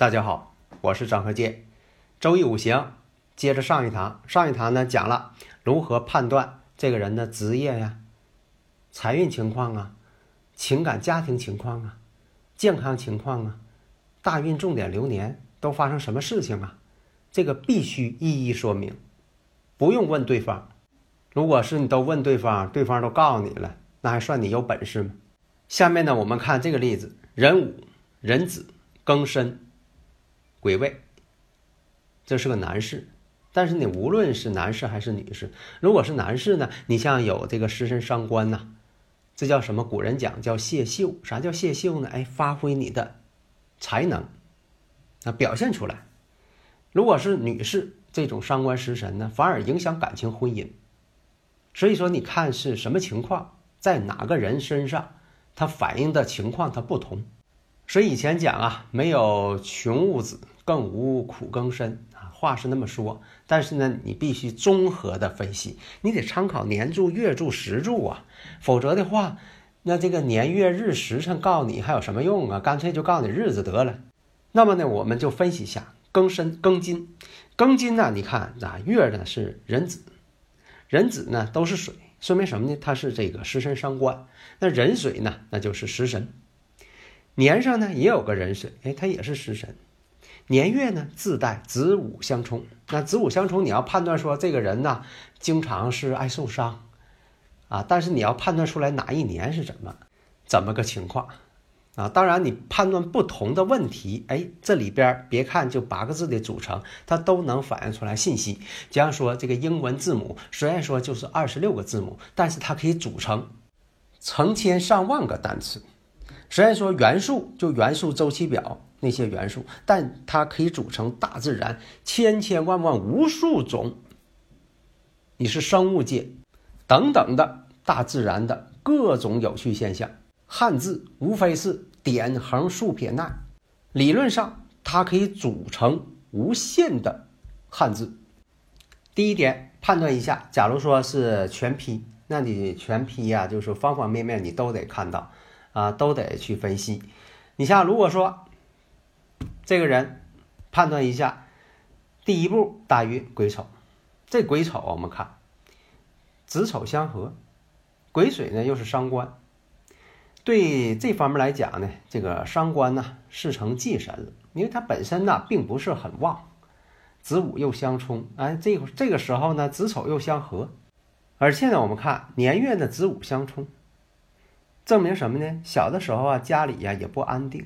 大家好，我是张和建。周易五行接着上一堂，上一堂呢讲了如何判断这个人的职业呀、财运情况啊、情感家庭情况啊、健康情况啊、大运重点流年都发生什么事情啊？这个必须一一说明，不用问对方。如果是你都问对方，对方都告诉你了，那还算你有本事吗？下面呢，我们看这个例子：壬午、壬子、庚申。癸未，这是个男士，但是你无论是男士还是女士，如果是男士呢，你像有这个食神伤官呐，这叫什么？古人讲叫泄秀。啥叫泄秀呢？哎，发挥你的才能啊，表现出来。如果是女士，这种伤官食神呢，反而影响感情婚姻。所以说，你看是什么情况，在哪个人身上，它反映的情况它不同。所以以前讲啊，没有穷物子，更无苦庚申啊，话是那么说，但是呢，你必须综合的分析，你得参考年柱、月柱、时柱啊，否则的话，那这个年月日时辰告诉你还有什么用啊？干脆就告诉你日子得了。那么呢，我们就分析一下庚申、庚金、庚金呢？你看啊，月呢是壬子，壬子呢都是水，说明什么呢？它是这个食神伤官，那壬水呢，那就是食神。年上呢也有个壬水，哎，它也是食神。年月呢自带子午相冲，那子午相冲，你要判断说这个人呢经常是爱受伤啊，但是你要判断出来哪一年是怎么怎么个情况啊？当然，你判断不同的问题，哎，这里边别看就八个字的组成，它都能反映出来信息。就像说这个英文字母，虽然说就是二十六个字母，但是它可以组成成千上万个单词。虽然说元素就元素周期表那些元素，但它可以组成大自然千千万万无数种，你是生物界等等的大自然的各种有趣现象。汉字无非是点横竖撇捺，理论上它可以组成无限的汉字。第一点，判断一下，假如说是全批，那你全批呀，就是方方面面你都得看到。啊，都得去分析。你像如果说这个人判断一下，第一步大运癸丑，这癸丑我们看子丑相合，癸水呢又是伤官，对这方面来讲呢，这个伤官呢是成忌神了，因为它本身呢并不是很旺，子午又相冲，哎，这这个时候呢子丑又相合，而且呢我们看年月呢子午相冲。证明什么呢？小的时候啊，家里呀也不安定。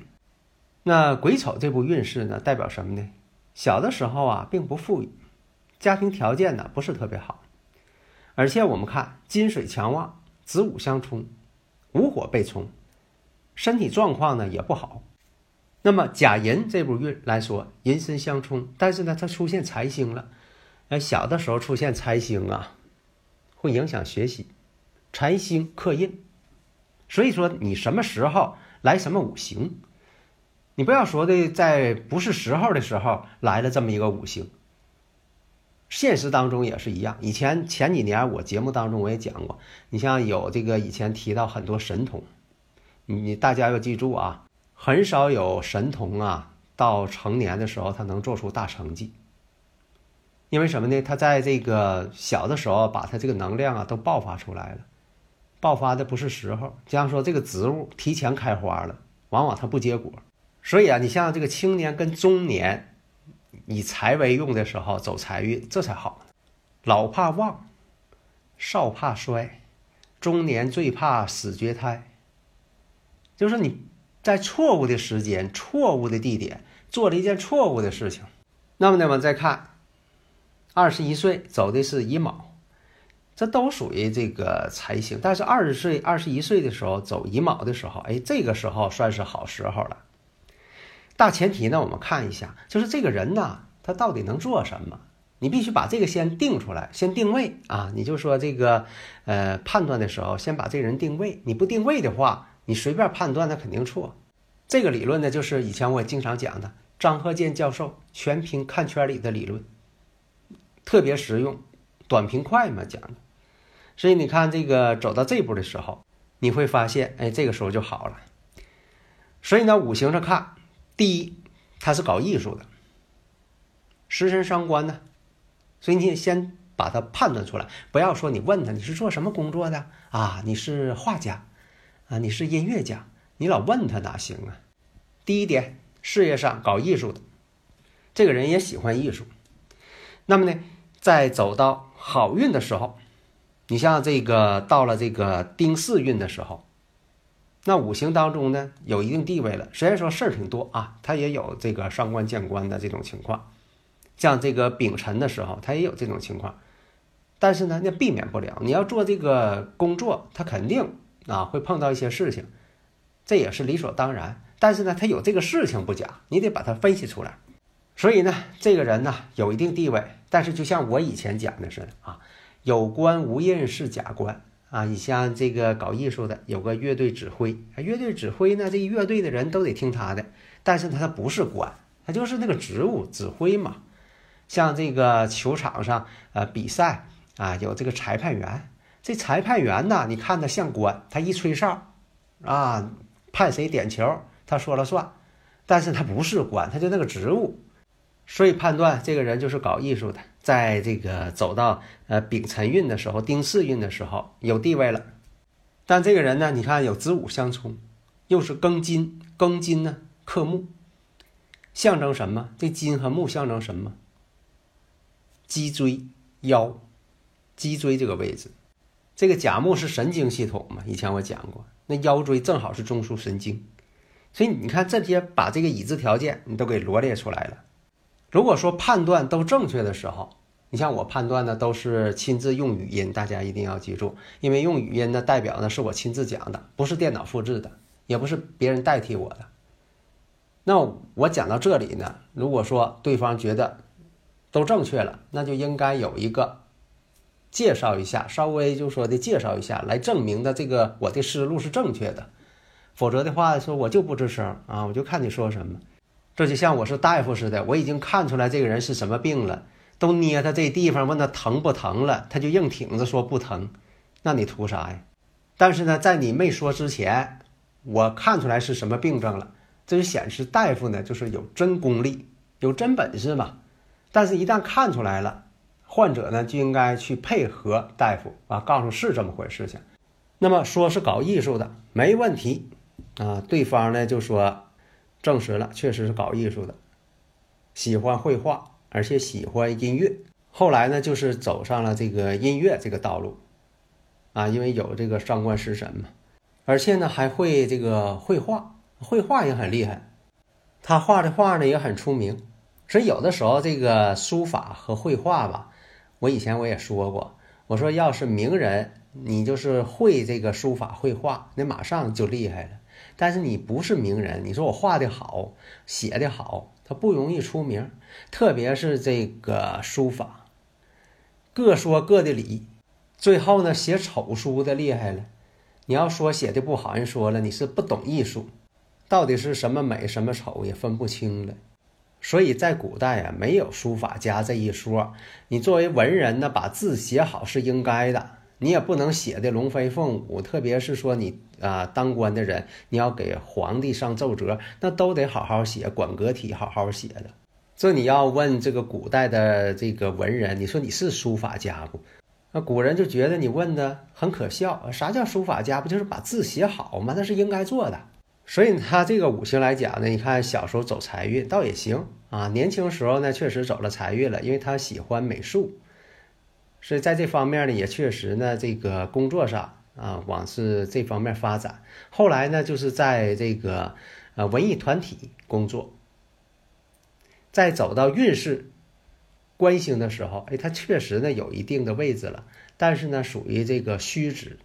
那癸丑这部运势呢，代表什么呢？小的时候啊，并不富裕，家庭条件呢不是特别好。而且我们看金水强旺，子午相冲，午火被冲，身体状况呢也不好。那么甲寅这部运来说，寅申相冲，但是呢，它出现财星了。哎，小的时候出现财星啊，会影响学习，财星克印。所以说，你什么时候来什么五行，你不要说的在不是时候的时候来了这么一个五行。现实当中也是一样。以前前几年我节目当中我也讲过，你像有这个以前提到很多神童，你大家要记住啊，很少有神童啊到成年的时候他能做出大成绩。因为什么呢？他在这个小的时候把他这个能量啊都爆发出来了。爆发的不是时候，就像说这个植物提前开花了，往往它不结果。所以啊，你像这个青年跟中年以财为用的时候走财运，这才好。老怕旺，少怕衰，中年最怕死绝胎。就是你在错误的时间、错误的地点做了一件错误的事情。那么呢，我们再看二十一岁走的是乙卯，这都属于这个财星。但是二十岁、二十一岁的时候走乙卯的时候，哎，这个时候算是好时候了。大前提呢，我们看一下，就是这个人呢，他到底能做什么？你必须把这个先定出来，先定位啊。你就说这个，呃，判断的时候，先把这个人定位。你不定位的话，你随便判断，那肯定错。这个理论呢，就是以前我也经常讲的张鹤健教授全凭看圈里的理论，特别实用，短平快嘛讲的。所以你看这个走到这步的时候，你会发现，哎，这个时候就好了。所以呢，五行上看。第一，他是搞艺术的，食神伤官呢，所以你也先把它判断出来，不要说你问他你是做什么工作的啊？你是画家啊？你是音乐家？你老问他哪行啊？第一点，事业上搞艺术的，这个人也喜欢艺术。那么呢，在走到好运的时候，你像这个到了这个丁巳运的时候。那五行当中呢，有一定地位了。虽然说事儿挺多啊，他也有这个伤官见官的这种情况，像这个丙辰的时候，他也有这种情况。但是呢，那避免不了。你要做这个工作，他肯定啊会碰到一些事情，这也是理所当然。但是呢，他有这个事情不假，你得把它分析出来。所以呢，这个人呢有一定地位，但是就像我以前讲的似的啊，有官无印是假官。啊，你像这个搞艺术的，有个乐队指挥，乐队指挥呢，这乐队的人都得听他的，但是他不是官，他就是那个职务指挥嘛。像这个球场上，呃，比赛啊，有这个裁判员，这裁判员呢，你看他像官，他一吹哨，啊，判谁点球，他说了算，但是他不是官，他就那个职务。所以判断这个人就是搞艺术的，在这个走到呃丙辰运的时候，丁巳运的时候有地位了。但这个人呢，你看有子午相冲，又是庚金，庚金呢克木，象征什么？这金和木象征什么？脊椎腰，脊椎这个位置，这个甲木是神经系统嘛？以前我讲过，那腰椎正好是中枢神经，所以你看这些把这个已知条件你都给罗列出来了。如果说判断都正确的时候，你像我判断的都是亲自用语音，大家一定要记住，因为用语音呢代表呢是我亲自讲的，不是电脑复制的，也不是别人代替我的。那我讲到这里呢，如果说对方觉得都正确了，那就应该有一个介绍一下，稍微就说的介绍一下，来证明的这个我的思路是正确的，否则的话说我就不吱声啊，我就看你说什么。这就像我是大夫似的，我已经看出来这个人是什么病了，都捏他这地方，问他疼不疼了，他就硬挺着说不疼，那你图啥呀？但是呢，在你没说之前，我看出来是什么病症了，这就显示大夫呢就是有真功力，有真本事嘛。但是，一旦看出来了，患者呢就应该去配合大夫啊，告诉是这么回事情。那么说是搞艺术的没问题啊，对方呢就说。证实了，确实是搞艺术的，喜欢绘画，而且喜欢音乐。后来呢，就是走上了这个音乐这个道路，啊，因为有这个上官食神嘛，而且呢还会这个绘画，绘画也很厉害。他画的画呢也很出名，所以有的时候这个书法和绘画吧，我以前我也说过，我说要是名人，你就是会这个书法绘画，那马上就厉害了。但是你不是名人，你说我画的好，写的好，他不容易出名。特别是这个书法，各说各的理，最后呢，写丑书的厉害了。你要说写的不好，人说了你是不懂艺术，到底是什么美什么丑也分不清了。所以在古代啊，没有书法家这一说。你作为文人呢，把字写好是应该的。你也不能写的龙飞凤舞，特别是说你啊当官的人，你要给皇帝上奏折，那都得好好写，管阁体好好写的。这你要问这个古代的这个文人，你说你是书法家不？那古人就觉得你问的很可笑。啥叫书法家？不就是把字写好吗？那是应该做的。所以他这个五行来讲呢，你看小时候走财运倒也行啊，年轻时候呢确实走了财运了，因为他喜欢美术。所以在这方面呢，也确实呢，这个工作上啊，往是这方面发展。后来呢，就是在这个呃文艺团体工作。再走到运势，官星的时候，哎，他确实呢有一定的位置了，但是呢属于这个虚职，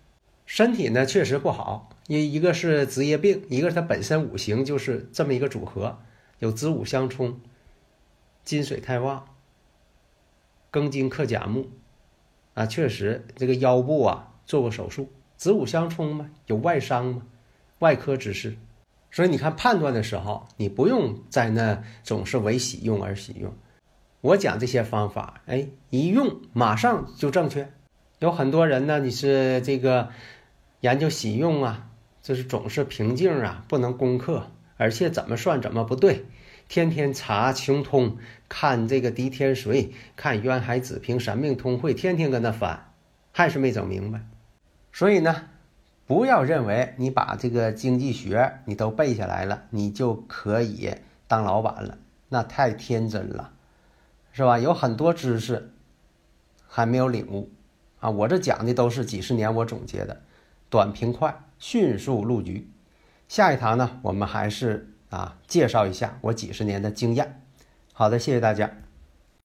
身体呢确实不好，一一个是职业病，一个是他本身五行就是这么一个组合，有子午相冲，金水太旺，庚金克甲木，啊，确实这个腰部啊做过手术，子午相冲嘛，有外伤嘛，外科之事，所以你看判断的时候，你不用在那总是为喜用而喜用。我讲这些方法，哎，一用马上就正确。有很多人呢，你是这个研究喜用啊，就是总是瓶颈啊，不能攻克，而且怎么算怎么不对，天天查穷通，看这个狄天水，看渊海子平三命通会，天天跟那翻，还是没整明白。所以呢，不要认为你把这个经济学你都背下来了，你就可以当老板了，那太天真了。是吧？有很多知识还没有领悟啊！我这讲的都是几十年我总结的，短平快，迅速入局。下一堂呢，我们还是啊介绍一下我几十年的经验。好的，谢谢大家。